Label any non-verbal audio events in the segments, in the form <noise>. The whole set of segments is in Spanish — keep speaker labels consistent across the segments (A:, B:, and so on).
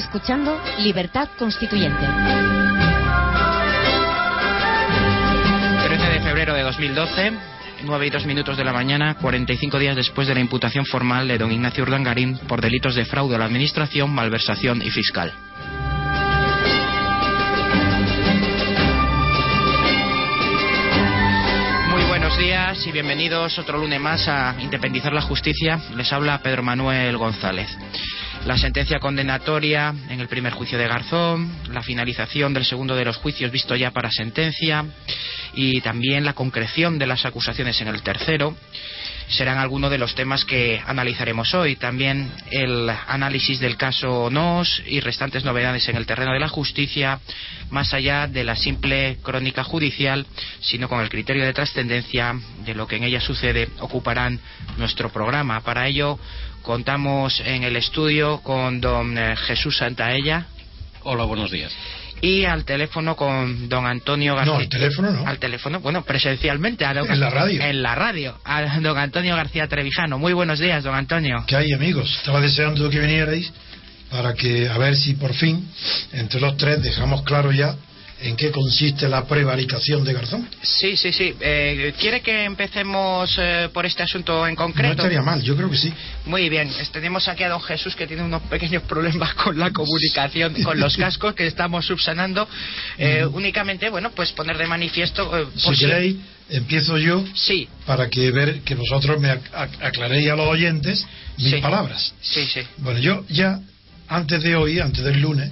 A: Escuchando Libertad Constituyente.
B: 13 de febrero de 2012, 9 y 2 minutos de la mañana, 45 días después de la imputación formal de don Ignacio Urdangarín por delitos de fraude a la Administración, malversación y fiscal. Muy buenos días y bienvenidos otro lunes más a Independizar la Justicia. Les habla Pedro Manuel González. La sentencia condenatoria en el primer juicio de Garzón, la finalización del segundo de los juicios visto ya para sentencia y también la concreción de las acusaciones en el tercero serán algunos de los temas que analizaremos hoy. También el análisis del caso NOS y restantes novedades en el terreno de la justicia, más allá de la simple crónica judicial, sino con el criterio de trascendencia de lo que en ella sucede, ocuparán nuestro programa. Para ello contamos en el estudio con don eh, Jesús Santaella.
C: Hola, buenos días.
B: Y al teléfono con don Antonio García.
D: No, al teléfono no.
B: Al teléfono, bueno, presencialmente. A don-
D: En la radio.
B: En la radio. A don Antonio García Trevijano. Muy buenos días, don Antonio.
D: ¿Qué hay, amigos? Estaba deseando que vinierais para que, a ver si por fin, entre los tres, dejamos claro ya en qué consiste la prevaricación de Garzón.
B: Sí, sí, sí. Eh, ¿Quiere que empecemos eh, por este asunto en
D: No
B: concreto?
D: estaría mal, yo creo que sí.
B: Muy bien, es- tenemos aquí a don Jesús que tiene unos pequeños problemas con la comunicación, con los <laughs> cascos que estamos subsanando. Eh, Únicamente, bueno, pues poner de manifiesto. eh, por
D: Si queréis, empiezo yo
B: Sí,
D: para que ver que vosotros me ac- ac- aclaréis a los oyentes mis
B: Sí.
D: palabras.
B: sí, sí.
D: Bueno, yo ya, antes de hoy, antes del lunes,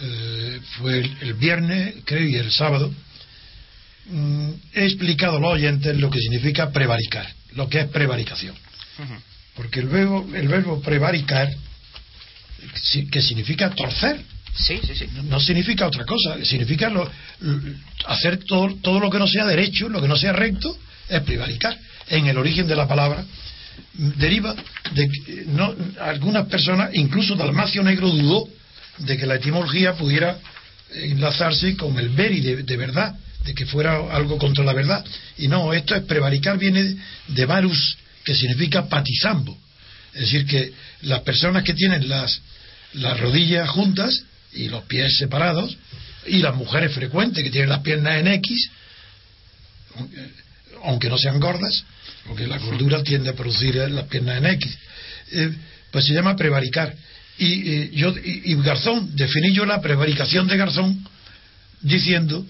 D: eh, fue el, el viernes, creo, y el sábado, mm, he explicado a los oyentes lo que significa prevaricar, lo que es prevaricación. Porque el verbo, el verbo prevaricar, que significa torcer,
B: Sí, sí, sí.
D: no significa otra cosa, significa lo- hacer todo, todo lo que no sea derecho, lo que no sea recto, es prevaricar. En el origen de la palabra mm, deriva de que no, algunas personas, incluso Dalmacio Negro dudó de que la etimología pudiera enlazarse con el veri de, de verdad, de que fuera algo contra la verdad. Y no, esto es prevaricar, viene de varus, que significa patizambo. Es decir, que las personas que tienen las, las rodillas juntas y los pies separados, y las mujeres frecuentes que tienen las piernas en X, aunque no sean gordas, porque la gordura tiende a producir las piernas en X, eh, pues se llama prevaricar. Y, eh, yo, y, Garzón, definí yo la prevaricación de Garzón diciendo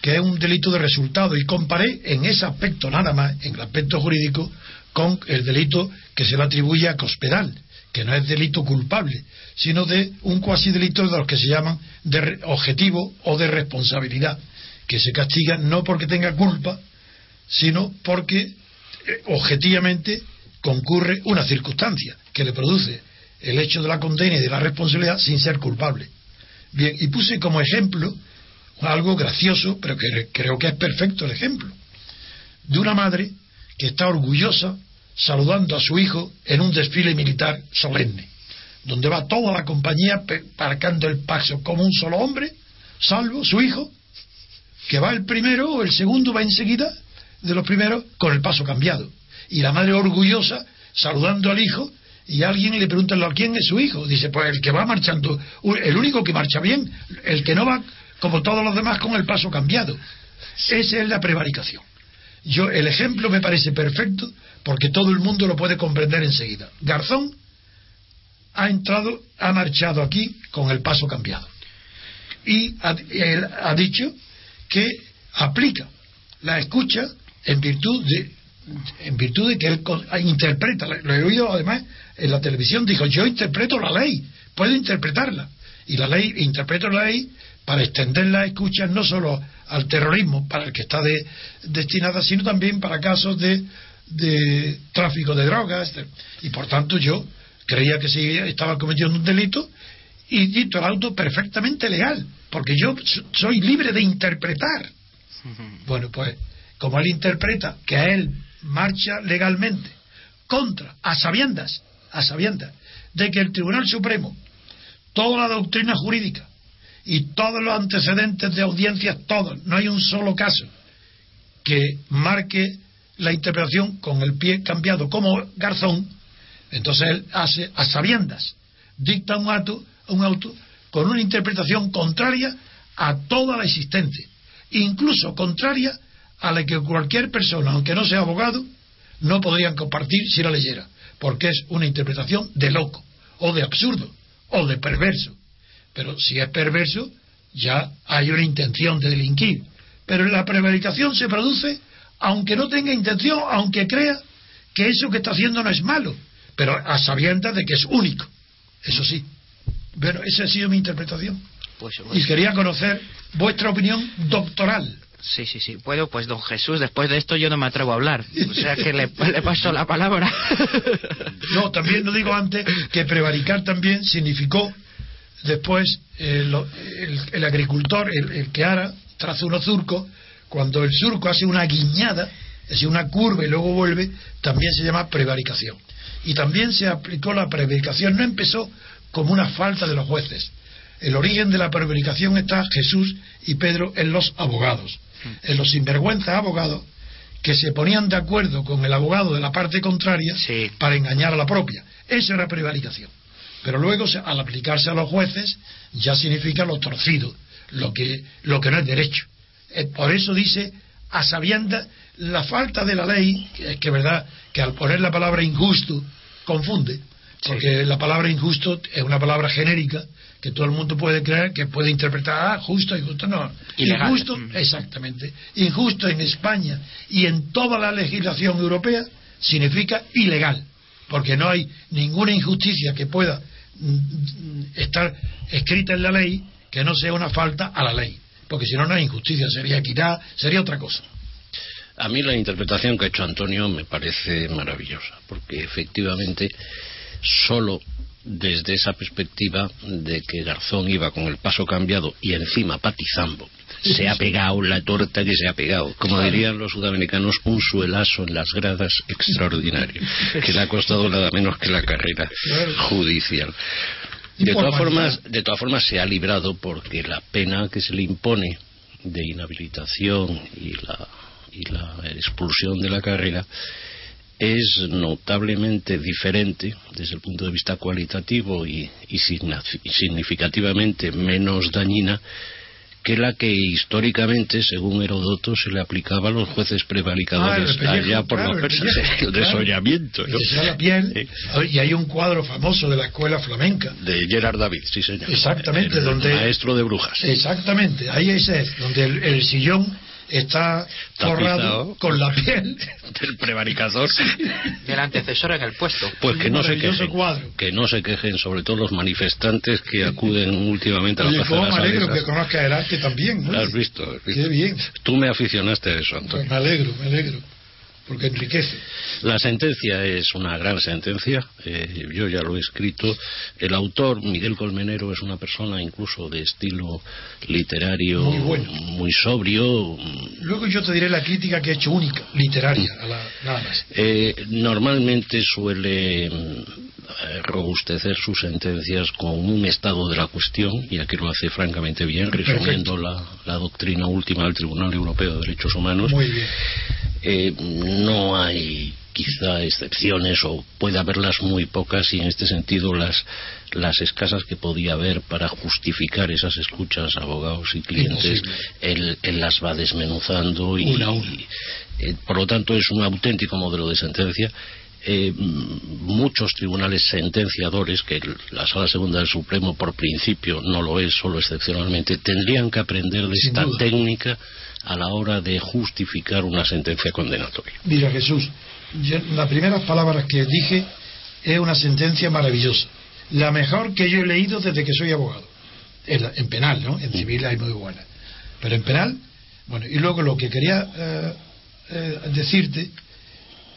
D: que es un delito de resultado y comparé en ese aspecto nada más, en el aspecto jurídico, con el delito que se le atribuye a Cospedal, que no es delito culpable, sino de un cuasi delito de los que se llaman de objetivo o de responsabilidad, que se castiga no porque tenga culpa, sino porque eh, objetivamente concurre una circunstancia que le produce el hecho de la condena y de la responsabilidad sin ser culpable. Bien, y puse como ejemplo algo gracioso, pero que creo que es perfecto el ejemplo, de una madre que está orgullosa saludando a su hijo en un desfile militar solemne, donde va toda la compañía marcando el paso como un solo hombre, salvo su hijo, que va el primero o el segundo va enseguida de los primeros con el paso cambiado. Y la madre orgullosa saludando al hijo y alguien le pregunta ¿a quién es su hijo? Dice, pues el que va marchando, el único que marcha bien, el que no va como todos los demás con el paso cambiado. Esa es la prevaricación. Yo, el ejemplo me parece perfecto porque todo el mundo lo puede comprender enseguida. Garzón ha entrado, ha marchado aquí con el paso cambiado. Y ha, él ha dicho que aplica la escucha en virtud de en virtud de que él con- interpreta, lo he oído además en la televisión, dijo, yo interpreto la ley, puedo interpretarla. Y la ley, interpreto la ley para extender las escuchas no solo al terrorismo para el que está destinada, sino también para casos de, de tráfico de drogas. Y por tanto yo creía que si estaba cometiendo un delito y dicto el auto perfectamente legal, porque yo soy libre de interpretar. Bueno, pues como él interpreta que a él marcha legalmente contra, a sabiendas, a sabiendas, de que el Tribunal Supremo, toda la doctrina jurídica y todos los antecedentes de audiencias, todos, no hay un solo caso que marque la interpretación con el pie cambiado como Garzón, entonces él hace a sabiendas, dicta un auto, un auto con una interpretación contraria a toda la existente, incluso contraria a la que cualquier persona, aunque no sea abogado, no podrían compartir si la leyera, porque es una interpretación de loco, o de absurdo, o de perverso. Pero si es perverso, ya hay una intención de delinquir. Pero la prevaricación se produce aunque no tenga intención, aunque crea que eso que está haciendo no es malo, pero a sabiendas de que es único. Eso sí. Bueno, esa ha sido mi interpretación. Pues, y quería conocer vuestra opinión doctoral.
B: Sí, sí, sí. Puedo, pues don Jesús, después de esto yo no me atrevo a hablar. O sea que le, paso la palabra. <laughs>
D: No, también lo digo antes que prevaricar también significó después el, agricultor, el, que ahora traza unos surcos, cuando el surco hace una guiñada, es decir, una curva y luego vuelve, también se llama prevaricación. Y también se aplicó la prevaricación, no empezó como una falta de los jueces. El origen de la prevaricación está Jesús y Pedro en los abogados en los sinvergüenzas abogados que se ponían de acuerdo con el abogado de la parte contraria para engañar a la propia. Eso era prevaricación. Pero luego, al aplicarse a los jueces, ya significa lo torcido, lo que, lo que no es derecho. Eh, por eso dice, a sabiendas, la falta de la ley, que, que verdad, que al poner la palabra injusto, confunde, porque la palabra injusto es una palabra genérica que todo el mundo puede creer que puede interpretar ah, justo y justo no. Injusto mm. exactamente. Injusto en España y en toda la legislación europea significa ilegal porque no hay ninguna injusticia que pueda mm, estar escrita en la ley que no sea una falta a la ley porque si no no hay injusticia sería equidad sería otra cosa.
C: A mí la interpretación que ha hecho Antonio me parece maravillosa porque efectivamente solo desde esa perspectiva de que Garzón iba con el paso cambiado y encima patizando. Se ha pegado la torta que se ha pegado. Como dirían los sudamericanos, un suelazo en las gradas extraordinario, que le ha costado nada menos que la carrera judicial. De todas formas, de todas formas se ha librado porque la pena que se le impone de inhabilitación y la, y la expulsión de la carrera es notablemente diferente desde el punto de vista cualitativo y, significativamente menos dañina que la que históricamente, según Herodoto, se le aplicaba a los jueces prevaricadores ah, allá por los persas, el desollamiento.
D: y hay un cuadro famoso de la escuela flamenca.
C: De Gerard David, sí señor.
D: Exactamente, donde...
C: Maestro de brujas.
D: Exactamente, ahí es donde el sillón está forrado con la piel <laughs>
C: del prevaricador
B: del antecesor en el puesto.
C: Pues que no se quejen. que no se quejen sobre todo los manifestantes que acuden últimamente a la
D: plaza me alegro que conozca el arte también
C: ¿no? has visto,
D: Qué bien.
C: Tú me aficionaste a eso Antonio.
D: Pues me alegro me alegro porque enriquece.
C: La sentencia es una gran sentencia, eh, yo ya lo he escrito. El autor, Miguel Colmenero, es una persona incluso de estilo literario muy, sobrio.
D: Luego yo te diré la crítica que he hecho única, literaria, a la, nada más.
C: Eh, normalmente suele mm, robustecer sus sentencias con un estado de la cuestión, y aquí lo hace francamente bien, resumiendo la, la, doctrina última del Tribunal Europeo de Derechos Humanos.
D: Muy bien.
C: Eh, no hay quizá excepciones o puede haberlas muy pocas y en este sentido las, las escasas que podía haber para justificar esas escuchas abogados y clientes él, las va desmenuzando y, eh, por lo tanto es un auténtico modelo de sentencia. Eh, muchos tribunales sentenciadores, que la Sala Segunda del Supremo por principio no lo es, solo excepcionalmente, tendrían que aprender de esta técnica a la hora de justificar una sentencia condenatoria.
D: Mira, Jesús, las primeras palabras que dije es una sentencia maravillosa. La mejor que yo he leído desde que soy abogado. En, penal, ¿no? En civil hay muy buena. Pero en penal Bueno, y luego lo que quería eh, eh, decirte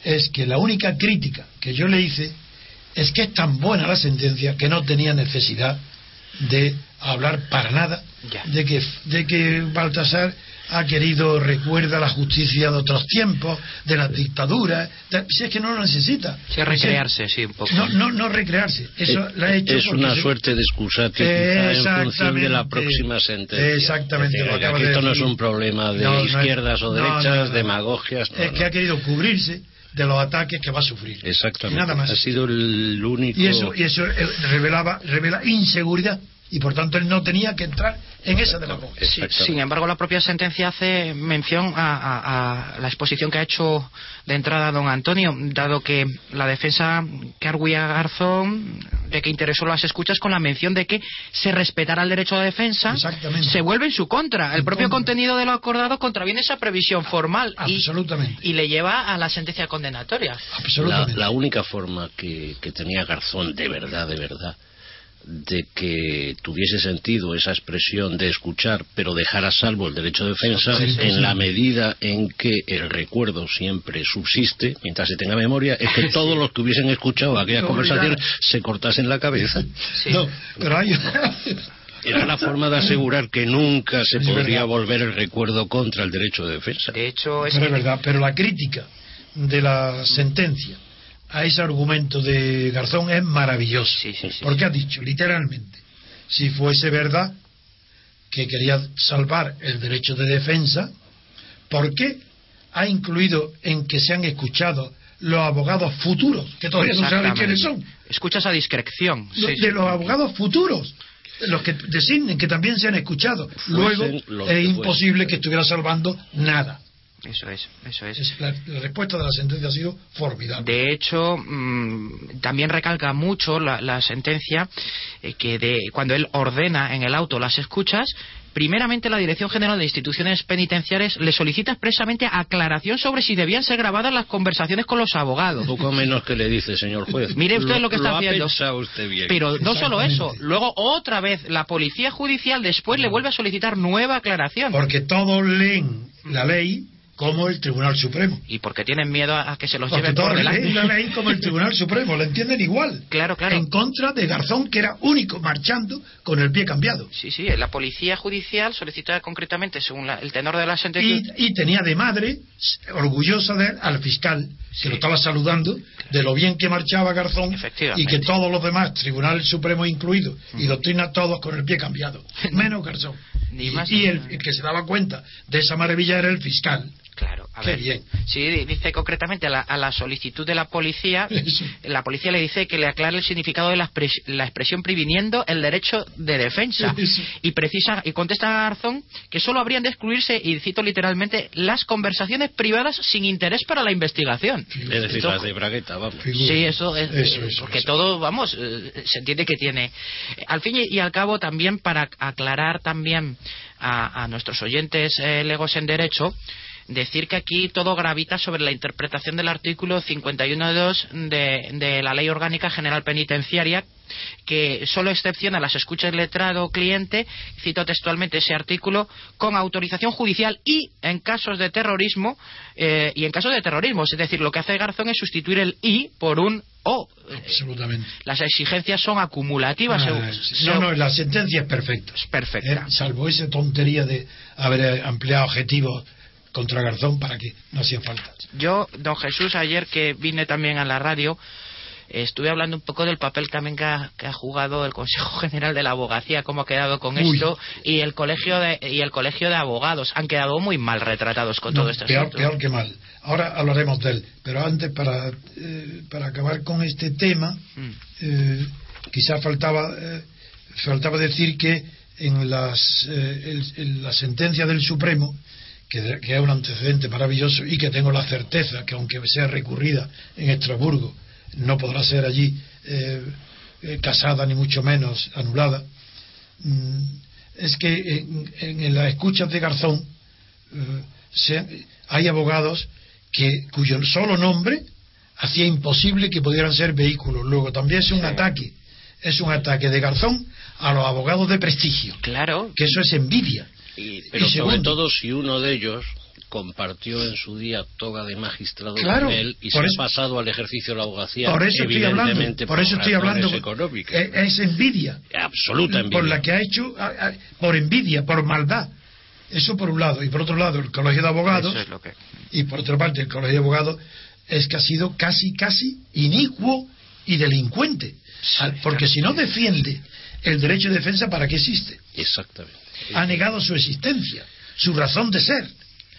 D: es que la única crítica que yo le hice es que es tan buena la sentencia que no tenía necesidad de hablar para nada
B: Ya.
D: de que, de que Baltasar ha querido, recuerda la justicia de otros tiempos, de las dictaduras, de- si es que no lo necesita.
B: Sí, recrearse, sí, un poco.
D: No, no, no recrearse. Eso
C: Eh,
D: lo ha hecho
C: es una
D: se-
C: suerte de excusatio quizá, en función de la próxima sentencia.
D: Exactamente,
C: Es decir,
D: lo
C: que aquí
D: de
C: esto no es un problema de
D: No,
C: izquierdas o
D: no,
C: derechas,
D: no, no.
C: demagogias. no,
D: es que ha querido cubrirse de los ataques que va a sufrir.
C: Exactamente.
D: Nada más.
C: Ha sido el único.
D: Y eso, y eso eh, revelaba, revela inseguridad. Y por tanto él no tenía que entrar en esa demagogia.
B: Sí, sin embargo, la propia sentencia hace mención a, a- a la exposición que ha hecho de entrada don Antonio, dado que la defensa que arguía Garzón, de que interesó las escuchas con la mención de que se respetará el derecho de defensa, se vuelve en su contra. El
D: En
B: propio
D: contra.
B: contenido de lo acordado contraviene esa previsión formal y,
D: Absolutamente.
B: y le lleva a la sentencia condenatoria.
C: La, la única forma que, que tenía Garzón de verdad, de verdad, de que tuviese sentido esa expresión de escuchar, pero dejar a salvo el derecho de defensa,
D: Sí, sí,
C: en
D: sí.
C: la medida en que el recuerdo siempre subsiste, mientras se tenga memoria, es que todos los que hubiesen escuchado aquellas conversaciones se cortasen la cabeza.
B: Sí.
D: No, pero hay.
C: Era la forma de asegurar que nunca se podría volver el recuerdo contra el derecho de defensa.
B: De hecho, es
D: Pero es verdad, pero la crítica de la sentencia a ese argumento de Garzón es maravillosa.
B: Sí, sí, sí,
D: porque ha dicho, literalmente, si fuese verdad que quería salvar el derecho de defensa, ¿por qué ha incluido en que se han escuchado los abogados futuros, que todavía no saben quiénes son?
B: Escuchas a discreción.
D: De los abogados futuros, los que designen que también se han escuchado. Luego es imposible que estuviera salvando nada.
B: Eso es, eso es.
D: Es- la, la respuesta de la sentencia ha sido formidable.
B: De hecho, mm, también recalca mucho la, la sentencia eh, que de, cuando él ordena en el auto las escuchas, primeramente la Dirección General de Instituciones Penitenciarias le solicita expresamente aclaración sobre si debían ser grabadas las conversaciones con los abogados.
C: Poco menos que le dice, señor juez.
B: Mire usted lo que está
C: ha
B: haciendo.
C: pensado usted bien.
B: Pero no solo eso, luego otra vez la Policía Judicial después le vuelve a solicitar nueva aclaración.
D: Porque todos leen la ley como el Tribunal Supremo.
B: Y porque tienen miedo a que se los
D: Porque
B: lleven por delante.
D: la ley como el Tribunal Supremo, la entienden igual.
B: Claro, claro.
D: En contra de Garzón, que era único marchando con el pie cambiado.
B: Sí, sí, la Policía Judicial solicita concretamente, según la- el tenor de la sentencia,
D: Y, y tenía de madre, orgullosa de él, al fiscal,
B: Sí.
D: que lo estaba saludando, de lo bien que marchaba Garzón,
B: Efectivamente.
D: y que todos los demás, Tribunal Supremo incluido, y doctrina todos con el pie cambiado, <laughs> menos Garzón.
B: Ni
D: y
B: más
D: y el que se daba cuenta de esa maravilla era el fiscal.
B: Claro, a
D: Qué
B: ver.
D: bien.
B: Sí, di- dice concretamente a la, a la solicitud de la policía, <laughs>
D: Eso.
B: la policía le dice que le aclare el significado de la, expres- la expresión previniendo el derecho de defensa.
D: Eso.
B: Y precisa y contesta Garzón que solo habrían de excluirse, y cito literalmente, las conversaciones privadas sin interés para la investigación.
C: Es decir, las de Bragueta, vamos.
B: Sí, eso es,
D: Eso, eso,
B: porque
D: eso.
B: todo, vamos, eh, se entiende que tiene. eh, Al fin y, y al cabo, también para aclarar también a, a nuestros oyentes eh, legos en derecho, decir que aquí todo gravita sobre la interpretación del artículo 51.2 de, de la Ley Orgánica General Penitenciaria, que solo excepciona las escuchas letrado o cliente, cito textualmente ese artículo, con autorización judicial y en casos de terrorismo, eh, y en casos de terrorismo, es decir, lo que hace Garzón es sustituir el y por un o. Eh,
D: Absolutamente.
B: Las exigencias son acumulativas.
D: Ah, no, no, la sentencia es perfecta.
B: Es perfecta.
D: Eh, salvo esa tontería de haber empleado objetivos contra Garzón para que no hacían falta.
B: Yo, don Jesús, ayer que vine también a la radio, eh, estuve hablando un poco del papel también que ha, que ha jugado el Consejo <laughs> General de la Abogacía, cómo ha quedado con
D: Uy.
B: esto, y el colegio de, y el colegio de abogados. Han quedado muy mal retratados con
D: No,
B: todo este
D: peor, peor que mal. Ahora hablaremos de él. Pero antes, para, eh, para acabar con este tema,
B: Mm.
D: eh, quizá faltaba, eh, faltaba decir que en, las, eh, en la sentencia del Supremo, que, que es un antecedente maravilloso y que tengo la certeza que aunque sea recurrida en Estrasburgo, no podrá ser allí eh, eh, casada ni mucho menos anulada, mm, es que en, en- en las escuchas de Garzón eh, se- hay abogados que cuyo solo nombre hacía imposible que pudieran ser vehículos. Luego también es un ataque, es un ataque de Garzón a los abogados de prestigio,
B: Claro.
D: que eso es envidia.
C: Pero
D: Y
C: sobre
D: segundo-
C: todo si uno de ellos compartió en su día toga de magistrado
D: Claro,
C: con él y se ha pasado al ejercicio de la abogacía
D: por eso estoy hablando por eso estoy hablando
C: económicas
D: es envidia.
C: Absoluta envidia.
D: por la que ha hecho por envidia por maldad. Eso por un lado y por otro lado el colegio de abogados
B: Eso es lo que...
D: y por otra parte el colegio de abogados es que ha sido casi casi inicuo y delincuente. Porque si no defiende el derecho de defensa para qué existe
C: exactamente
D: ha negado su existencia su razón de ser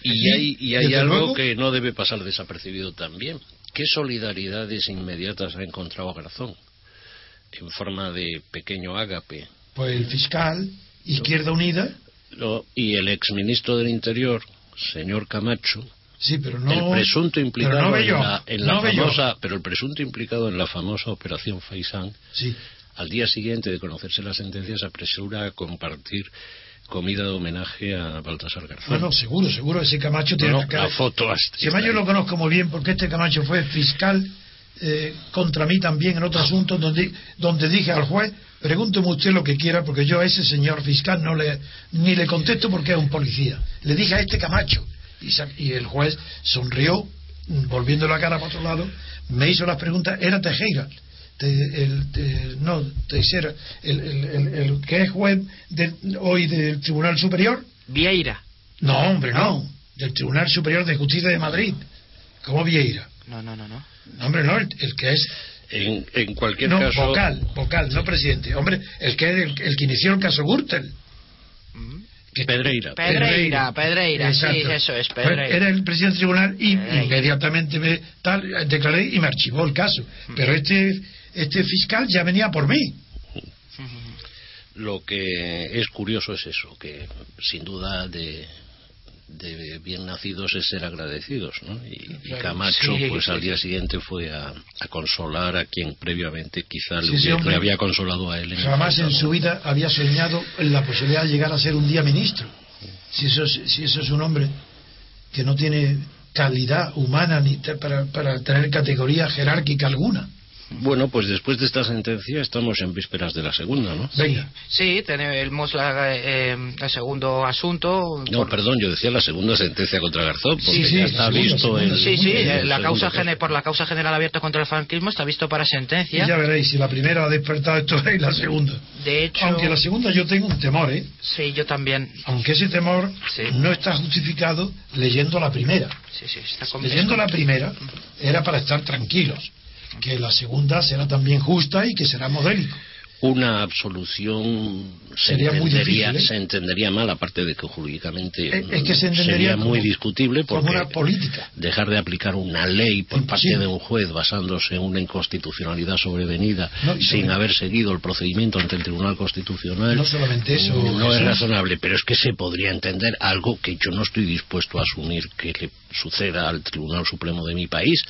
C: Y hay, y hay
D: desde
C: algo
D: luego,
C: que no debe pasar desapercibido también. ¿Qué solidaridades inmediatas ha encontrado Garzón? En forma de pequeño ágape.
D: pues el fiscal Izquierda Unida
C: Lo- y el exministro del Interior, señor Camacho,
D: sí pero no
C: el presunto implicado
D: no
C: en la, en la
D: no Bello.
C: famosa, pero el presunto implicado en la famosa operación Faisán,
D: sí
C: al día siguiente de conocerse la sentencia se apresura a compartir comida de homenaje a Baltasar Garzón.
D: no no seguro seguro ese Camacho tiene
C: No,
D: la cara
C: la foto hasta-
D: yo lo conozco muy bien porque este Camacho fue fiscal eh, contra mí también en otro asunto donde, donde dije al juez, pregúnteme usted lo que quiera porque yo a ese señor fiscal no le, ni le contesto porque es un policía. Le dije a este Camacho y, y el juez sonrió, volviendo la cara para otro lado, me hizo las preguntas, era Tejera. Te- el, te- no, Teixeira, el, el, el- el que es juez del- hoy del Tribunal Superior,
B: Vieira.
D: no, hombre, no. Del Tribunal Superior de Justicia de Madrid. ¿Cómo Vieira?
B: No, no, no, no.
D: No, hombre, no. El, el que es.
C: En, en cualquier
D: No,
C: caso,
D: vocal, vocal, no presidente. Hombre, el que es el, el que inició el caso Gürtel.
B: Mm.
D: Que-
C: Pedreira.
B: Pedreira, Pedreira, sí, eso es, Pedreira.
D: Era el presidente del tribunal y
B: Pedreira.
D: inmediatamente me tal, declaré y me archivó el caso. Pero este, este fiscal ya venía por mí.
C: Lo que es curioso es eso, que sin duda de, de bien nacidos es ser agradecidos, ¿no? Y, Camacho,
B: sí,
C: pues
B: sí.
C: al día siguiente fue a, a consolar a quien previamente quizá le,
D: Sí,
C: le había consolado a él. en
D: Jamás en su vida había soñado en la posibilidad de llegar a ser un día ministro. Si eso es, si eso es un hombre que no tiene calidad humana ni te- para, para tener categoría jerárquica alguna.
C: Bueno, pues después de esta sentencia estamos en vísperas de la segunda, ¿no?
D: Venga.
B: Sí, tenemos la, eh, el segundo asunto.
C: No,
B: por-
C: perdón, yo decía la segunda sentencia contra Garzón, porque
D: Sí, sí,
C: ya está
D: segunda,
C: visto
D: segunda,
C: en...
B: Sí, sí, eh, la causa por la causa general abierta contra el franquismo está visto para sentencia.
D: Y ya veréis, si la primera ha despertado esto <laughs> es la segunda.
B: De hecho,
D: Aunque la segunda yo tengo un temor, ¿eh?
B: sí, yo también.
D: Aunque ese temor
B: Sí.
D: no está justificado leyendo la primera.
B: Sí, sí, está
D: Leyendo la primera era para estar tranquilos, que la segunda será también justa y que será modélico.
C: Una absolución se entendería,
D: difícil, ¿eh?
C: se entendería mal, aparte de que jurídicamente
D: Es- es que se entendería
C: sería muy discutible porque
D: una política.
C: dejar de aplicar una ley por
D: Imposible.
C: parte de un juez basándose en una inconstitucionalidad sobrevenida
D: No,
C: sin haber seguido el procedimiento ante el Tribunal Constitucional
D: No solamente eso,
C: no es razonable, pero es que se podría entender algo que yo no estoy dispuesto a asumir que le suceda al Tribunal Supremo de mi país,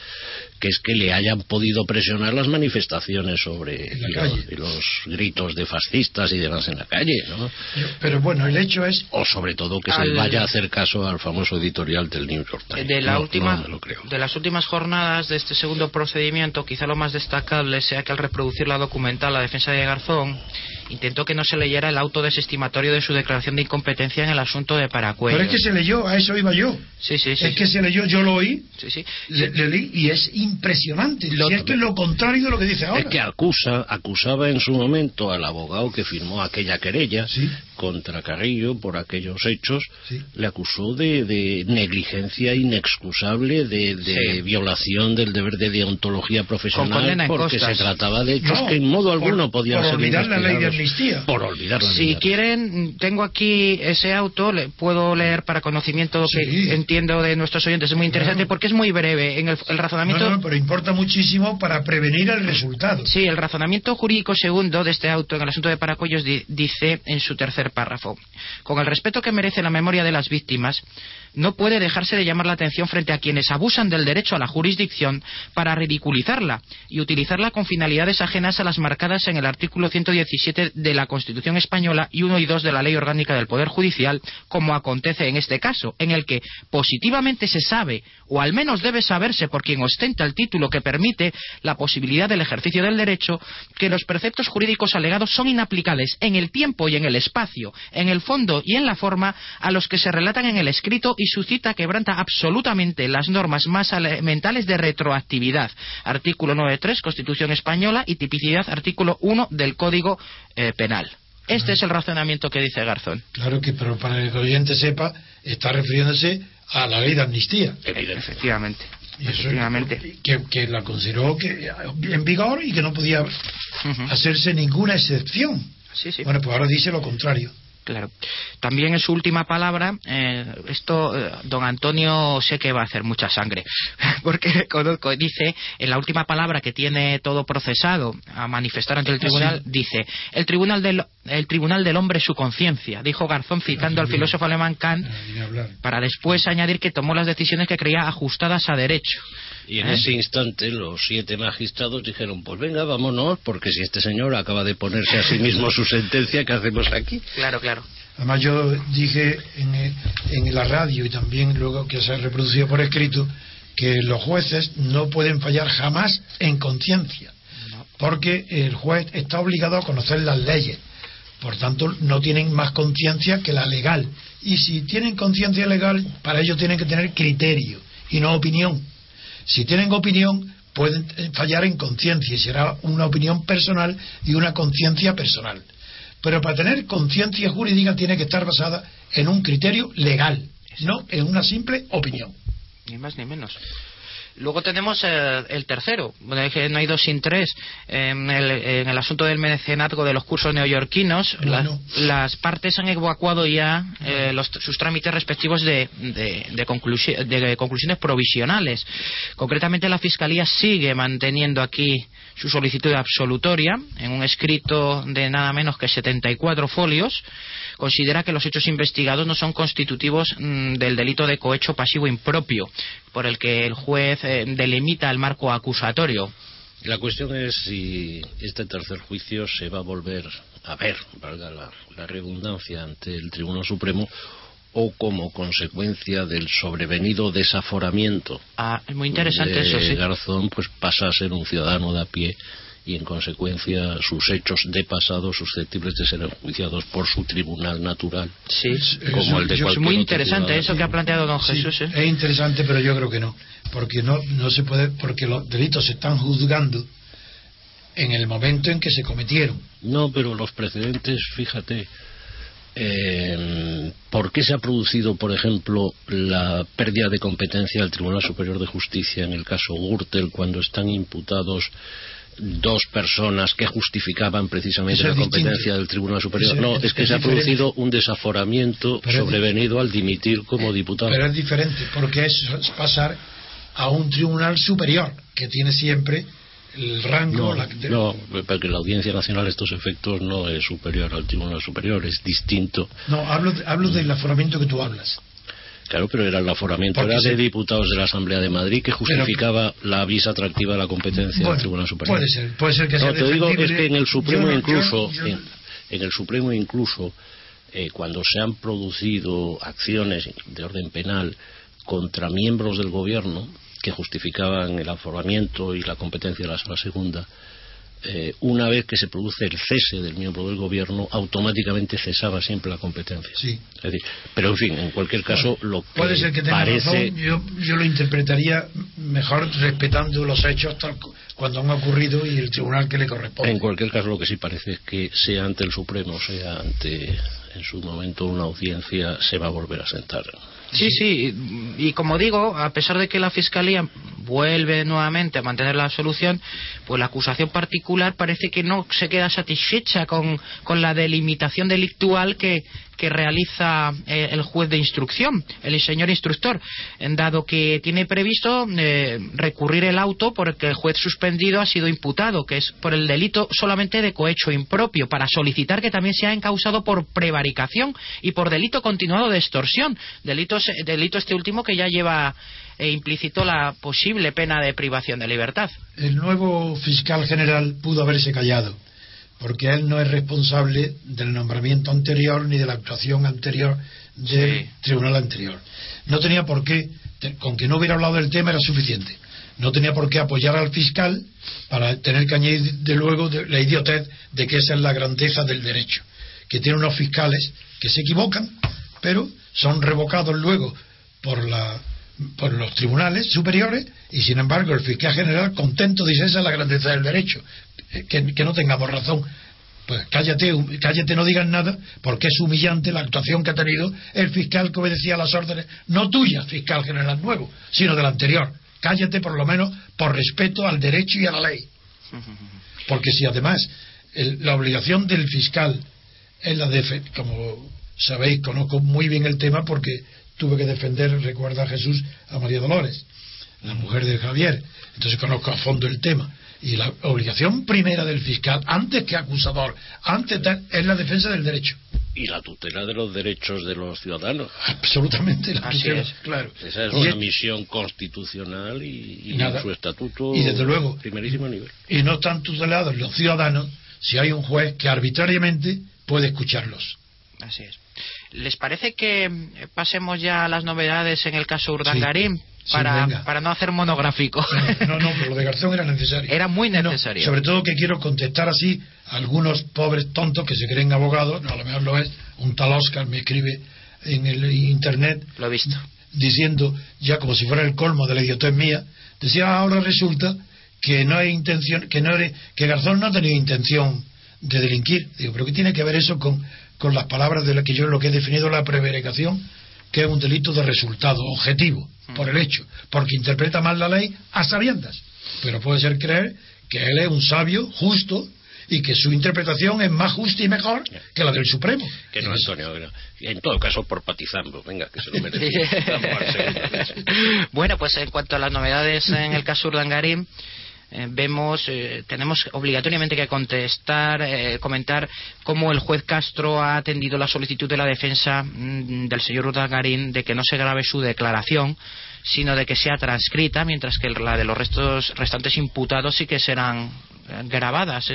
C: que es que le hayan podido presionar las manifestaciones sobre los gritos de fascistas y demás en la calle, ¿no?
D: Pero bueno, el hecho es
C: O sobre todo que
B: Al-
C: se vaya a hacer caso al famoso editorial del New York Times.
B: de la
C: No,
B: última
C: no me lo creo.
B: de las últimas jornadas de este segundo procedimiento quizá lo más destacable sea que al reproducir la documental la defensa de Garzón intentó que no se leyera el auto desestimatorio de su declaración de incompetencia en el asunto de Paracuellos
D: Pero es que se leyó, a eso iba yo.
B: sí sí sí
D: es que se leyó, yo lo oí,
B: sí, sí.
D: le, le leí y es impresionante.
B: Lo-
D: si es que es lo contrario de lo que dice ahora.
C: Es que acusa, acusaba en su momento al abogado que firmó aquella querella
D: Sí.
C: contra Carrillo por aquellos hechos,
D: Sí.
C: le acusó de, de negligencia inexcusable, de, de
B: Sí.
C: violación del deber de deontología profesional, porque
B: costas.
C: se trataba de hechos
D: No,
C: que en modo
D: por-
C: alguno podían
D: por
C: ser
D: olvidar la ley de. Amnistía.
C: Por olvidar la
B: Si quieren, tengo aquí ese auto, le puedo leer para conocimiento que
D: Sí.
B: entiendo de nuestros oyentes. Es muy interesante
D: Claro.
B: porque es muy breve. En el, el
D: No,
B: razonamiento.
D: no, pero importa muchísimo para prevenir el resultado.
B: Sí, el razonamiento jurídico segundo de este auto en el asunto de Paracuellos di- dice en su tercer párrafo: Con el respeto que merece la memoria de las víctimas, no puede dejarse de llamar la atención frente a quienes abusan del derecho a la jurisdicción para ridiculizarla y utilizarla con finalidades ajenas a las marcadas en el artículo 117 de la Constitución española y 1 y 2 de la Ley Orgánica del Poder Judicial, como acontece en este caso, en el que positivamente se sabe, o al menos debe saberse por quien ostenta el título que permite la posibilidad del ejercicio del derecho, que los preceptos jurídicos alegados son inaplicables en el tiempo y en el espacio, en el fondo y en la forma a los que se relatan en el escrito y su cita quebranta absolutamente las normas más elementales de retroactividad. Artículo 9.3, Constitución Española y tipicidad, artículo 1 del Código eh, Penal. Este es el razonamiento que dice Garzón.
D: Claro que, pero para que el oyente sepa, está refiriéndose a la ley de amnistía.
B: Efectivamente.
D: Y eso
B: Efectivamente.
D: que, que la consideró que en vigor y que no podía hacerse ninguna excepción.
B: Sí, sí.
D: Bueno, pues ahora dice lo contrario.
B: Claro. También en su última palabra, eh, esto eh, don Antonio sé que va a hacer mucha sangre, <laughs> porque conozco, dice, en la última palabra que tiene todo procesado a manifestar ante el tribunal, dice, el tribunal del, el tribunal del hombre es su conciencia, dijo Garzón citando al filósofo alemán Kant,
D: Ah,
B: para después añadir que tomó las decisiones que creía ajustadas a derecho.
C: Y en
B: ¿Eh?
C: ese instante los siete magistrados dijeron, pues venga, vámonos, porque si este señor acaba de ponerse a sí mismo su sentencia, ¿qué hacemos aquí?
B: Claro, claro.
D: Además yo dije en, en la radio y también luego que se ha reproducido por escrito que los jueces no pueden fallar jamás en conciencia, porque el juez está obligado a conocer las leyes, por tanto no tienen más conciencia que la legal, y si tienen conciencia legal, para ello tienen que tener criterio y no opinión. Si tienen opinión, pueden eh, fallar en conciencia y será una opinión personal y una conciencia personal. Pero para tener conciencia jurídica tiene que estar basada en un criterio legal, no en una simple opinión.
B: Ni más ni menos. Luego tenemos eh, el tercero, que no hay dos sin tres, en el, en el asunto del mecenazgo de los cursos neoyorquinos.
D: Bueno.
B: las partes han evacuado ya eh, los- sus trámites respectivos de, de- de conclusi- de conclusiones provisionales. Concretamente, la Fiscalía sigue manteniendo aquí su solicitud absolutoria en un escrito de nada menos que 74 folios. Considera que los hechos investigados no son constitutivos mm, del delito de cohecho pasivo impropio, por el que el juez eh, delimita el marco acusatorio.
C: La cuestión es si este tercer juicio se va a volver a ver, valga la, la redundancia, ante el Tribunal Supremo o como consecuencia del sobrevenido desaforamiento
B: Ah, es muy interesante
C: de
B: eso, sí.
C: Garzón, pues pasa a ser un ciudadano de a pie y en consecuencia sus hechos de pasado susceptibles de ser enjuiciados por su tribunal natural.
B: Sí.
C: Como el de
D: yo-
B: Es
C: cualquier
B: muy interesante eso que ha planteado don
D: Sí,
B: Jesús. ¿eh?
D: Es interesante, pero yo creo que no, porque no, no se puede, porque los delitos se están juzgando en el momento en que se cometieron.
C: No, pero los precedentes, fíjate, eh, ¿por qué se ha producido, por ejemplo, la pérdida de competencia del Tribunal Superior de Justicia en el caso Gürtel cuando están imputados dos personas que justificaban precisamente la
D: distinto.
C: competencia del Tribunal Superior? No,
D: es-
C: es que
D: es
C: se ha producido un desaforamiento
D: Pero
C: sobrevenido al dimitir como diputado.
D: Pero es diferente, porque es pasar a un tribunal superior, que tiene siempre el rango.
C: No,
D: la- de-
C: no, porque la Audiencia Nacional a estos efectos no es superior al Tribunal Superior, es distinto.
D: no, hablo, hablo del aforamiento que tú hablas.
C: Claro, pero era el aforamiento,
D: Porque
C: era de diputados de la Asamblea de Madrid que justificaba la visa atractiva de la competencia
D: Bueno,
C: del Tribunal Superior.
D: puede ser, puede ser que
C: No,
D: sea
C: te digo es que en el Supremo
D: Yo no- yo-
C: incluso,
D: yo-
C: en, en el Supremo incluso, eh, cuando se han producido acciones de orden penal contra miembros del gobierno que justificaban el aforamiento y la competencia de la sala segunda, eh, una vez que se produce el cese del miembro del gobierno, automáticamente cesaba siempre la competencia.
D: Sí.
C: Es decir, pero en fin, en cualquier caso, lo que
D: Puede ser que tenga
C: parece
D: razón, yo, yo lo interpretaría mejor respetando los hechos tal cu- cuando han ocurrido y el tribunal que le corresponde.
C: En cualquier caso, lo que sí parece es que sea ante el Supremo, sea ante en su momento una audiencia, se va a volver a sentar.
B: Sí, sí, y como digo, a pesar de que la Fiscalía vuelve nuevamente a mantener la absolución, pues la acusación particular parece que no se queda satisfecha con, con la delimitación delictual que, que realiza eh, el juez de instrucción, el señor instructor, dado que tiene previsto eh, recurrir el auto por el que el juez suspendido ha sido imputado, que es por el delito solamente de cohecho impropio, para solicitar que también sea encausado por prevaricación y por delito continuado de extorsión, delitos, delito este último que ya lleva eh, implícito la posible pena de privación de libertad.
D: El nuevo fiscal general pudo haberse callado porque él no es responsable del nombramiento anterior ni de la actuación anterior del tribunal anterior. No tenía por qué, con que no hubiera hablado del tema era suficiente. No tenía por qué apoyar al fiscal para tener que añadir de luego la idiotez de que esa es la grandeza del derecho, que tiene unos fiscales que se equivocan, pero son revocados luego por la por los tribunales superiores y sin embargo el fiscal general contento dice esa es la grandeza del derecho que, no tengamos razón pues cállate, cállate, no digas nada, porque es humillante la actuación que ha tenido el fiscal que obedecía las órdenes, no tuya, fiscal general nuevo, sino del anterior. Cállate por lo menos por respeto al derecho y a la ley. Porque si además la obligación del fiscal es la de, como sabéis, conozco muy bien el tema porque tuve que defender, recuerda a Jesús, a María Dolores, la mujer de Javier. Entonces conozco a fondo el tema. Y la obligación primera del fiscal, antes que acusador, antes es la defensa del derecho.
C: Y la tutela de los derechos de los ciudadanos.
D: Absolutamente, la claro.
C: Esa es una misión constitucional y, su estatuto
D: y desde luego,
C: primerísimo nivel.
D: Y no están tutelados los ciudadanos si hay un juez que arbitrariamente puede escucharlos.
B: Así es. ¿Les parece que pasemos ya a las novedades en el caso Urdangarín? Para, para no hacer monográfico.
D: No, no, pero lo de Garzón era necesario.
B: Era muy necesario.
D: sobre todo que quiero contestar así a algunos pobres tontos que se creen abogados, no, a lo mejor lo es, un tal Oscar me escribe en el internet.
B: Lo he visto.
D: Diciendo, ya como si fuera el colmo de la idiotez mía, decía, ah, ahora resulta que no hay intención, que, no que Garzón no ha tenido intención de delinquir. Digo, pero ¿qué tiene que ver eso con, con las palabras de las que yo lo que he definido la prevaricación, que es un delito de resultado objetivo? por el hecho, porque interpreta mal la ley a sabiendas. Pero puede ser creer que él es un sabio justo y que su interpretación es más justa y mejor que la del Supremo.
C: Que no, Antonio. En todo caso, por patizando. Venga, que se lo merece. <laughs>
B: bueno, pues en cuanto a las novedades en el caso Urdangarín, vemos, eh, tenemos obligatoriamente que contestar, eh, comentar cómo el juez Castro ha atendido la solicitud de la defensa mm, del señor Urdangarín de que no se grabe su declaración, sino de que sea transcrita, mientras que la de los restos restantes imputados sí que serán grabadas,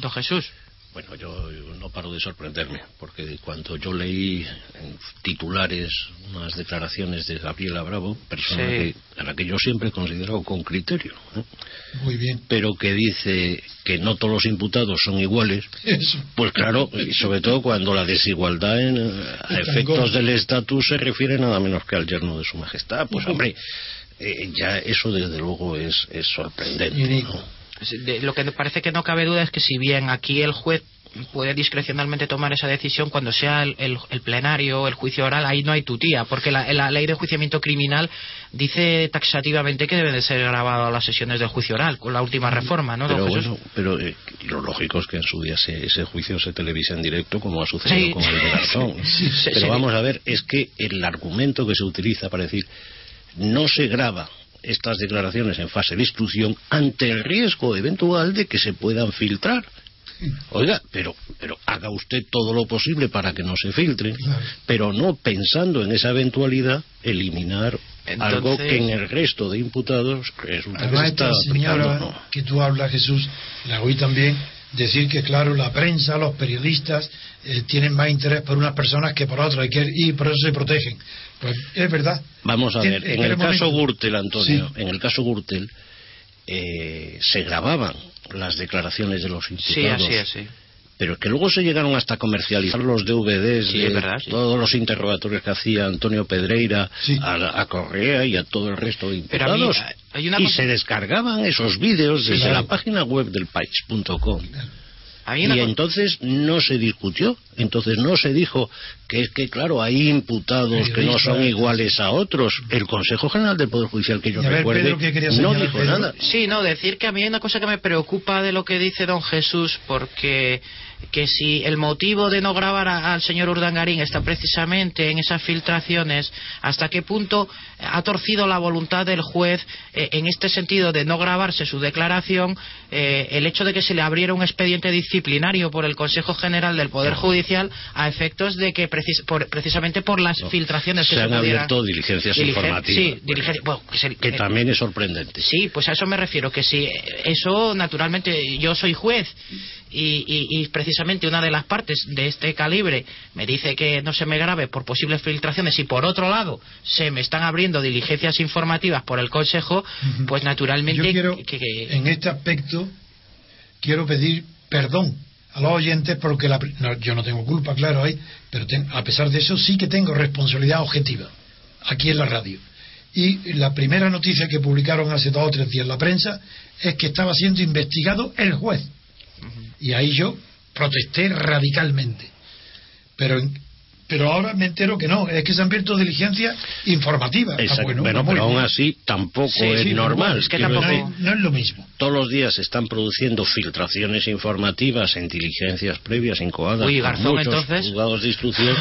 B: don Jesús.
C: Bueno, yo, no paro de sorprenderme, porque cuando yo leí en titulares unas declaraciones de Gabriela Bravo, persona a la que yo siempre he considerado con criterio, ¿eh?
D: muy bien,
C: pero que dice que no todos los imputados son iguales, pues claro, y sobre todo cuando la desigualdad en, a efectos del estatus se refiere nada menos que al yerno de su majestad, pues hombre, eh, ya eso desde luego es, es sorprendente.
B: Lo que parece que no cabe duda es que si bien aquí el juez puede discrecionalmente tomar esa decisión cuando sea el, el, plenario, el juicio oral, ahí no hay tutía, porque la, la, ley de juiciamiento criminal dice taxativamente que deben de ser grabadas las sesiones del juicio oral, con la última reforma, ¿no?
C: Pero, bueno, pero eh, lo lógico es que en su día ese juicio se televisa en directo, como ha sucedido con el de Garzón. <laughs> pero vamos a ver, es que el argumento que se utiliza para decir no se graba estas declaraciones en fase de instrucción ante el riesgo eventual de que se puedan filtrar. Oiga, pero, pero haga usted todo lo posible para que no se filtren, pero no pensando en esa eventualidad eliminar algo que en el resto de imputados resulta que está
D: señora que tú hablas, Jesús, la oí también decir que, claro, la prensa, los periodistas eh, tienen más interés por unas personas que por otras y por eso se protegen. Pues es verdad.
C: Vamos a ver, en el caso Gürtel, Antonio, en el caso Gürtel, eh, se grababan las declaraciones de los imputados.
B: Sí, así es,
C: Pero que luego se llegaron hasta comercializar los DVDs de todos los interrogatorios que hacía Antonio Pedreira a, Correa y a todo el resto de imputados. y se descargaban esos vídeos desde la página web del país.com. Y entonces no se discutió, entonces no se dijo que es que, claro, hay imputados que no son iguales a otros. El Consejo General del Poder Judicial, que yo recuerde, no dijo nada.
B: Sí, no, decir que a mí hay una cosa que me preocupa de lo que dice don Jesús, porque que si el motivo de no grabar al señor Urdangarín está precisamente en esas filtraciones, hasta qué punto ha torcido la voluntad del juez eh, en este sentido de no grabarse su declaración eh, el hecho de que se le abriera un expediente disciplinario por el Consejo General del Poder Judicial a efectos de que precisamente por las filtraciones que
C: se, han abierto diligencias informativas.
B: Sí,
C: que, también es sorprendente.
B: Sí, pues a eso me refiero, que si eso naturalmente yo soy juez y, precisamente una de las partes de este calibre me dice que no se me grabe por posibles filtraciones y por otro lado se me están abriendo diligencias informativas por el Consejo, pues naturalmente...
D: que, en este aspecto quiero pedir perdón a los oyentes porque yo no tengo culpa, claro, ahí, pero a pesar de eso sí que tengo responsabilidad objetiva aquí en la radio. Y la primera noticia que publicaron hace dos o tres días en la prensa es que estaba siendo investigado el juez y ahí yo protesté radicalmente. Pero, pero ahora me entero que no, es que se han abierto diligencias informativas.
C: Ah, bueno, pero aún así tampoco es normal.
B: que tampoco...
D: no, es, lo mismo.
C: Todos los días se están produciendo filtraciones informativas en diligencias previas incoadas
B: Uy,
C: muchos
B: entonces...
C: juzgados de instrucción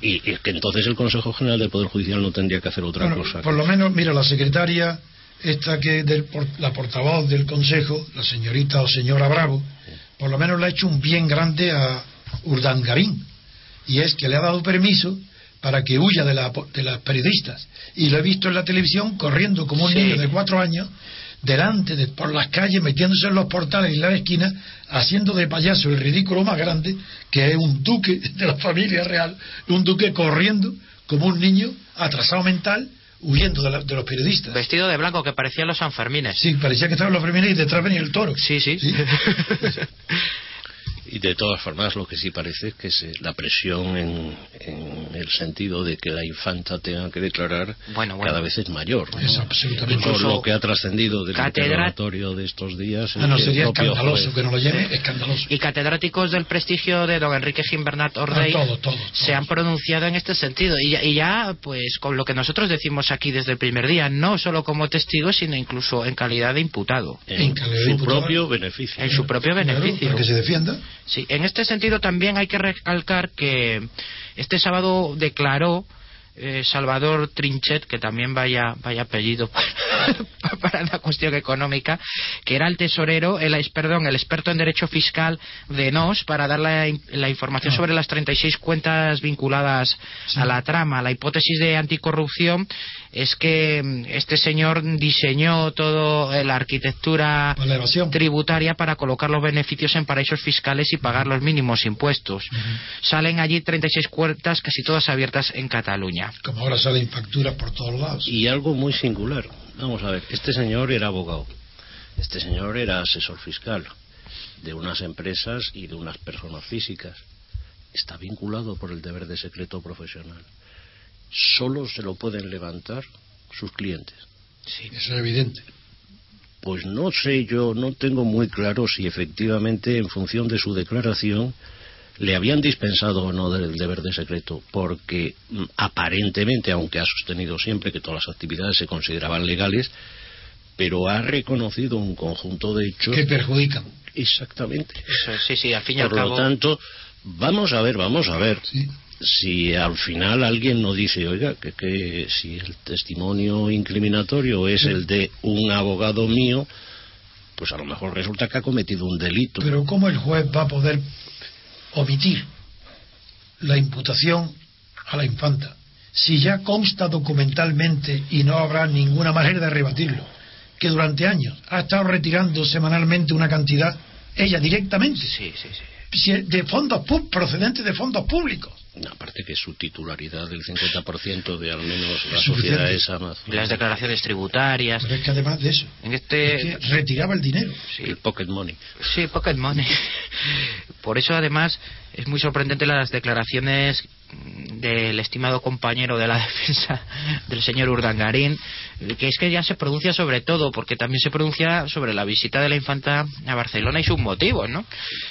C: y, que entonces el Consejo General del Poder Judicial no tendría que hacer otra cosa.
D: Por lo menos, mira, la secretaria, esta que del, la portavoz del Consejo, la señorita o señora Bravo, por lo menos le ha hecho un bien grande a Urdangarín, y es que le ha dado permiso para que huya de, la, de las periodistas. Y lo he visto en la televisión corriendo como un niño de cuatro años, delante de, por las calles, metiéndose en los portales y en la esquina, haciendo de payaso el ridículo más grande, que es un duque de la familia real, un duque corriendo como un niño atrasado mental, huyendo de, los periodistas.
B: Vestido de blanco, que parecía los Sanfermines.
D: Sí, parecía que estaban los Sanfermines y detrás venía el toro.
B: Sí, sí. <laughs>
C: Y de todas formas, lo que sí parece es que la presión en, el sentido de que la infanta tenga que declarar cada vez es mayor.
D: Es absolutamente.
C: lo que ha trascendido del interrogatorio de estos días.
D: Ah, no, sería escandaloso que no lo lleve, escandaloso.
B: Y catedráticos del prestigio de don Enrique Gimbernat Ordey
D: ah,
B: se han pronunciado en este sentido. Y ya, y ya, pues, con lo que nosotros decimos aquí desde el primer día, no solo como testigo, sino incluso en calidad de imputado.
C: En, su propio beneficio.
B: En su propio beneficio.
D: para que se defienda.
B: Sí, en este sentido también hay que recalcar que este sábado declaró eh, Salvador Trinchet, que también vaya, vaya apellido <laughs> para, la cuestión económica, que era el tesorero, el, perdón, el experto en derecho fiscal de NOS para dar la, información ah. sobre las 36 cuentas vinculadas a la trama. La hipótesis de anticorrupción es que mm, este señor diseñó toda la arquitectura tributaria para colocar los beneficios en paraísos fiscales y pagar los mínimos impuestos. Salen allí 36 cuentas, casi todas abiertas en Cataluña.
D: Como ahora salen facturas por todos lados.
C: Y algo muy singular. Vamos a ver, este señor era abogado, este señor era asesor fiscal de unas empresas y de unas personas físicas. Está vinculado por el deber de secreto profesional. Solo se lo pueden levantar sus clientes.
D: Sí, eso es evidente.
C: Pues no sé, yo no tengo muy claro si efectivamente en función de su declaración le habían dispensado o no del deber de secreto, porque mm, aparentemente, aunque ha sostenido siempre que todas las actividades se consideraban legales, pero ha reconocido un conjunto de hechos
D: que perjudican.
C: Exactamente.
B: sí, sí, al fin y
C: Por
B: al
C: lo tanto, vamos a ver, vamos a ver. Si al final alguien no dice, oiga, que, que si el testimonio incriminatorio es el de un abogado mío, pues a lo mejor resulta que ha cometido un delito.
D: Pero ¿cómo el juez va a poder omitir la imputación a la infanta, si ya consta documentalmente y no habrá ninguna manera de rebatirlo, que durante años ha estado retirando semanalmente una cantidad, ella directamente,
B: sí, sí, sí.
D: de fondos procedentes de fondos públicos.
C: Aparte que su titularidad del 50% de al menos la sociedad es Amazon.
B: Las declaraciones tributarias.
D: Pero es que además de eso,
B: en este...
D: retiraba el dinero.
C: El pocket money.
B: Sí, pocket money. <laughs> Por eso, además, es muy sorprendente las declaraciones del estimado compañero de la <laughs> defensa del señor Urdangarín, que es que ya se pronuncia sobre todo, porque también se pronuncia sobre la visita de la infanta a Barcelona y sus motivos, ¿no?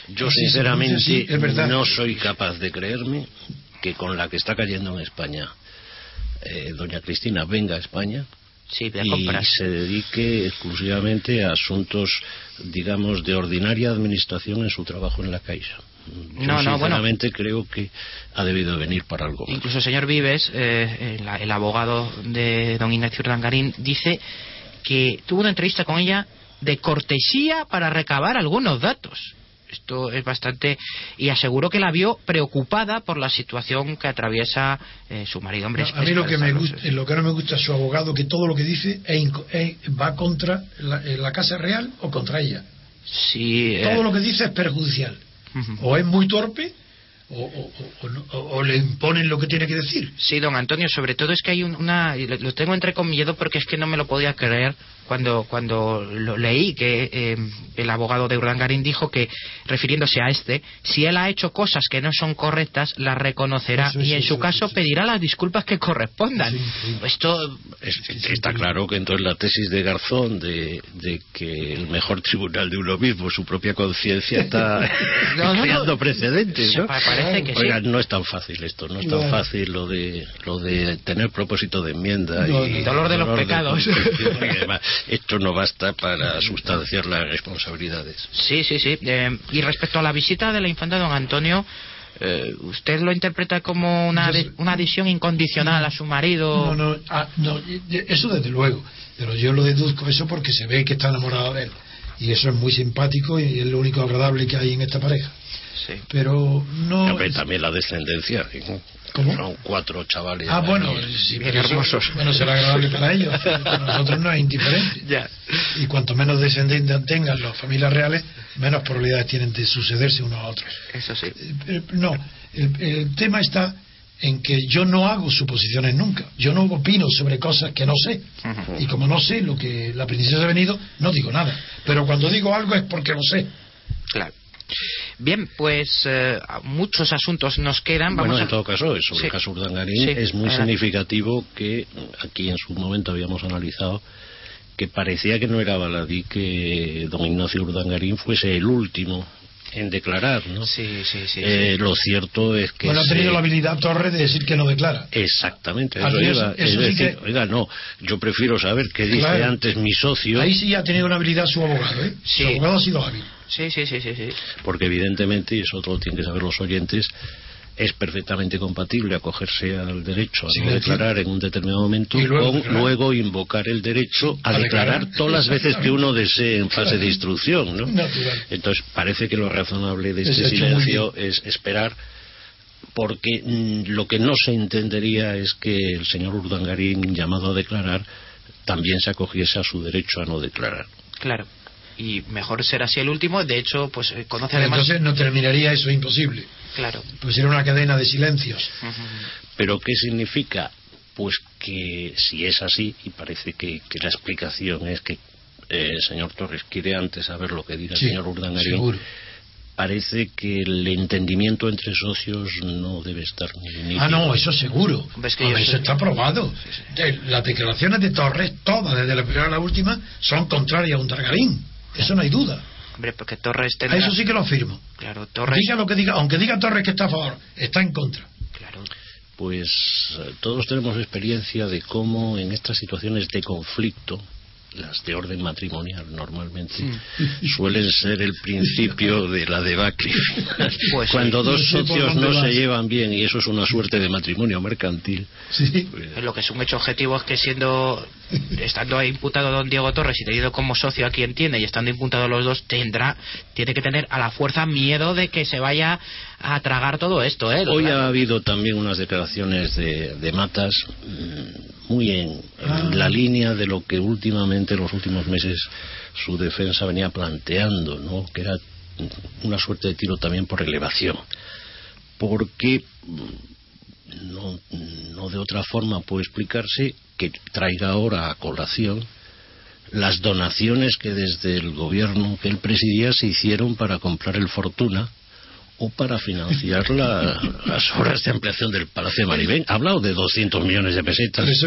C: Yo, sinceramente, no soy capaz de creerme que con la que está cayendo en España, eh, doña Cristina venga a España
B: y
C: se dedique exclusivamente a asuntos, digamos, de ordinaria administración en su trabajo en la Caixa. Yo,
B: No, no, bueno.
C: sinceramente creo que ha debido venir para algo. más.
B: Incluso el señor Vives, eh, el, el abogado de don Ignacio Urdangarín, dice que tuvo una entrevista con ella de cortesía para recabar algunos datos. Esto es bastante. Y aseguró que la vio preocupada por la situación que atraviesa eh, su marido. Hombre,
D: No, a mí lo que me gusta, lo que no me gusta es su abogado que todo lo que dice es es- va contra la, eh, la casa real o contra ella.
B: Sí, eh,
D: Todo lo que dice es perjudicial. O es muy torpe o, o- o- le imponen lo que tiene que decir.
B: Sí, don Antonio, sobre todo es que hay un- una, lo tengo entrecomillado porque es que no me lo podía creer cuando cuando lo leí que eh, el abogado de Urdangarín dijo que refiriéndose a este, si él ha hecho cosas que no son correctas, las reconocerá
D: Eso,
B: y
D: eso,
B: en su
D: eso,
B: caso
D: eso.
B: pedirá las disculpas que correspondan.
D: Es increíble.
B: Esto
C: Es- está claro que entonces la tesis de Garzón de, de que el mejor tribunal de uno mismo, su propia conciencia, está <laughs>
B: No, no, <laughs> no.
C: creando precedentes, ¿no?
B: pa- parece que sí.
C: Oiga, no es tan fácil esto, no es tan fácil lo de lo de tener propósito de enmienda
D: No,
C: y
D: no.
B: Dolor de los pecados.
C: convicción y demás. Esto no basta para sustanciar las responsabilidades.
B: Sí, sí, sí. Eh, y respecto a la visita de la infanta don Antonio, eh, ¿usted lo interpreta como una, una adhesión incondicional a su marido?
D: No, no, ah, no, eso desde luego. Pero yo lo deduzco eso porque se ve que está enamorada de él. Y eso es muy simpático y es lo único agradable que hay en esta pareja.
B: Sí.
D: Pero no.
C: También la descendencia. ¿no?
D: ¿Cómo?
C: Son cuatro chavales.
D: Ah, bueno, sí,
B: Bien hermosos.
D: bueno, será agradable para ellos. Para nosotros no es indiferente.
B: Ya.
D: Y cuanto menos descendientes tengan las familias reales, menos probabilidades tienen de sucederse unos a otros.
B: Eso sí.
D: Eh, eh, No, el, el tema está en que yo no hago suposiciones nunca. Yo no opino sobre cosas que no sé.
B: Ujú.
D: Y como no sé lo que la princesa ha venido, no digo nada. Pero cuando digo algo es porque lo sé.
B: Claro. Bien, pues eh, muchos asuntos nos quedan. Vamos
C: Bueno,
B: a...
C: en todo caso, sobre
B: Sí.
C: el caso Urdangarín,
B: Sí,
C: es muy
B: adelante.
C: significativo que aquí en su momento habíamos analizado que parecía que no era baladí que don Ignacio Urdangarín fuese el último en declarar, ¿no?
B: Sí, sí, sí.
C: Eh,
B: sí.
C: Lo cierto es que
D: bueno, ha
C: se-
D: tenido la habilidad Torres de decir que no declara.
C: Exactamente,
D: Así
C: eso
D: es,
C: iba.
D: eso
C: es
D: sí
C: decir,
D: que-
C: oiga, no, yo prefiero saber qué dice
D: Claro.
C: antes mi socio,
D: Ahí sí ha tenido una habilidad su abogado, ¿eh?
B: Sí.
D: Su abogado ha sido hábil.
B: Sí, sí, sí, sí, sí.
C: porque evidentemente, y eso lo tienen que saber los oyentes, es perfectamente compatible acogerse al derecho a
D: Sí,
C: no declarar en un determinado momento
D: Y luego
C: con
D: declarar.
C: luego invocar el derecho a,
D: A
C: declarar,
D: declarar.
C: todas las veces que uno desee en fase de instrucción. ¿no? Entonces parece que lo razonable de este silencio es esperar porque mm, lo que no se entendería es que el señor Urdangarín llamado a declarar también se acogiese a su derecho a no declarar.
B: Claro. Y mejor ser así el último. De hecho, pues eh, conoce además.
D: Entonces no terminaría eso imposible.
B: Claro.
D: Pues era una cadena de silencios.
C: ¿Pero qué significa? Pues que si es así, y parece que, que la explicación es que eh, el señor Torres quiere antes saber lo que diga
D: Sí,
C: el señor Urdangarín,
D: seguro.
C: parece que el entendimiento entre socios no debe estar ni, ni
D: Ah, no, eso seguro.
B: Que
D: eso está probado. Las declaraciones de Torres, todas, desde la primera a la última, son contrarias a un Targarín. Eso no hay duda.
B: Hombre, porque Torres
D: A
B: tendrá...
D: eso sí que lo afirmo.
B: Claro, Torres...
D: Diga lo que diga, aunque diga Torres que está a favor, está en contra.
B: Claro.
C: Pues eh, todos tenemos experiencia de cómo en estas situaciones de conflicto, las de orden matrimonial normalmente, <laughs> suelen ser el principio de la debacle. <laughs>
B: Pues
C: Cuando
D: sí.
C: dos
D: No
C: socios no se
D: vas.
C: llevan bien y eso es una suerte de matrimonio mercantil,
D: Sí.
C: pues,
B: Lo que es un hecho objetivo es que siendo estando imputado don Diego Torres y tenido como socio a quien tiene y estando imputado los dos tendrá tiene que tener a la fuerza miedo de que se vaya a tragar todo esto ¿eh?
C: Hoy ha habido también unas declaraciones de, de Matas mm, muy en, en
D: Ah.
C: la línea de lo que últimamente, en los últimos meses, su defensa venía planteando, ¿no? que era una suerte de tiro también por elevación. Porque mm, no, no de otra forma puede explicarse que traiga ahora a colación las donaciones que desde el gobierno que él presidía se hicieron para comprar el Fortuna o para financiar la- <laughs> las obras de ampliación del Palacio de Maribén. Ha hablado de 200 millones de pesetas
D: es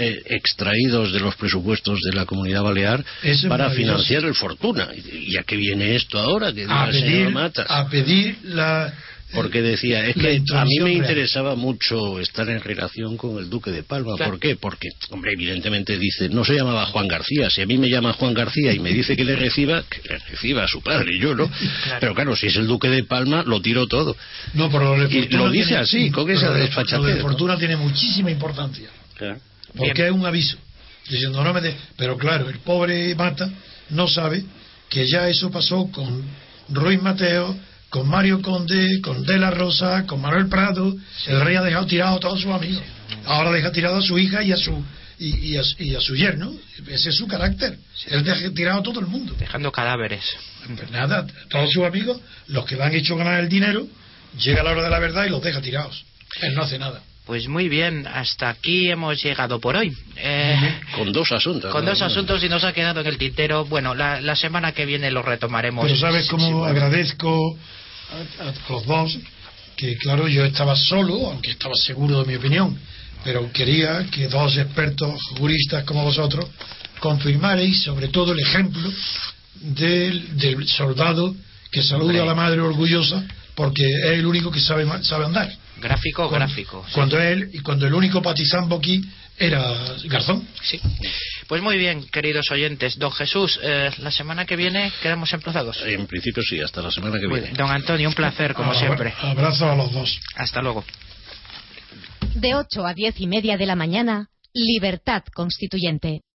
C: eh, extraídos de los presupuestos de la Comunidad Balear
D: es
C: para financiar el Fortuna. ¿Y a qué viene esto ahora? Que
D: a pedir,
C: Matas.
D: a pedir la,
C: porque decía, es que a mí me
D: real.
C: interesaba mucho estar en relación con el Duque de Palma. ¿Por qué? Porque, hombre, evidentemente dice, no se llamaba Juan García. Si a mí me llama Juan García y me dice que le reciba, que le reciba a su padre y yo, ¿no? Pero claro, si es el Duque de Palma, lo tiro todo.
D: No, pero lo
C: Y lo dice
D: tiene-
C: así, con esa
D: pero lo de-
C: desfachatez,
D: Lo de
C: ¿no?
D: Fortuna tiene muchísima importancia. Porque
B: Bien.
D: es un aviso. Diciendo, no me de- Pero claro, el pobre Mata no sabe que ya eso pasó con Ruiz Mateo, con Mario Conde, con De la Rosa, con Manuel Prado. El rey ha dejado tirado a todos sus amigos. Ahora deja tirado a su hija y a su y, y a, y a su yerno. Ese es su carácter. Él deja tirado a todo el mundo.
B: Dejando cadáveres.
D: Pues nada, todos sus amigos, los que le han hecho ganar el dinero, llega la hora de la verdad y los deja tirados. Él no hace nada.
B: Pues muy bien, hasta aquí hemos llegado por hoy. Eh,
C: Con dos asuntos.
B: con
C: ¿no?
B: dos asuntos y nos ha quedado en el tintero. Bueno, la, la semana que viene lo retomaremos.
D: Pero sabes cómo
B: sí, bueno.
D: agradezco a, a los dos, que claro, yo estaba solo, aunque estaba seguro de mi opinión, pero quería que dos expertos juristas como vosotros confirmarais sobre todo el ejemplo del, del soldado que saluda
B: Hombre.
D: a la madre orgullosa porque es el único que sabe, sabe andar.
B: Gráfico,
D: Cuando-
B: gráfico. sí.
D: Cuando él y cuando el único patizambo aquí era Garzón.
B: Sí. Pues muy bien, queridos oyentes. Don Jesús, eh, la semana que viene quedamos emplazados.
C: En principio sí, hasta la semana que viene.
B: Don Antonio, un placer, como
D: Abra-
B: siempre.
D: Abrazo a los dos.
B: Hasta luego.
A: De 8 a 10 y media de la mañana, Libertad Constituyente.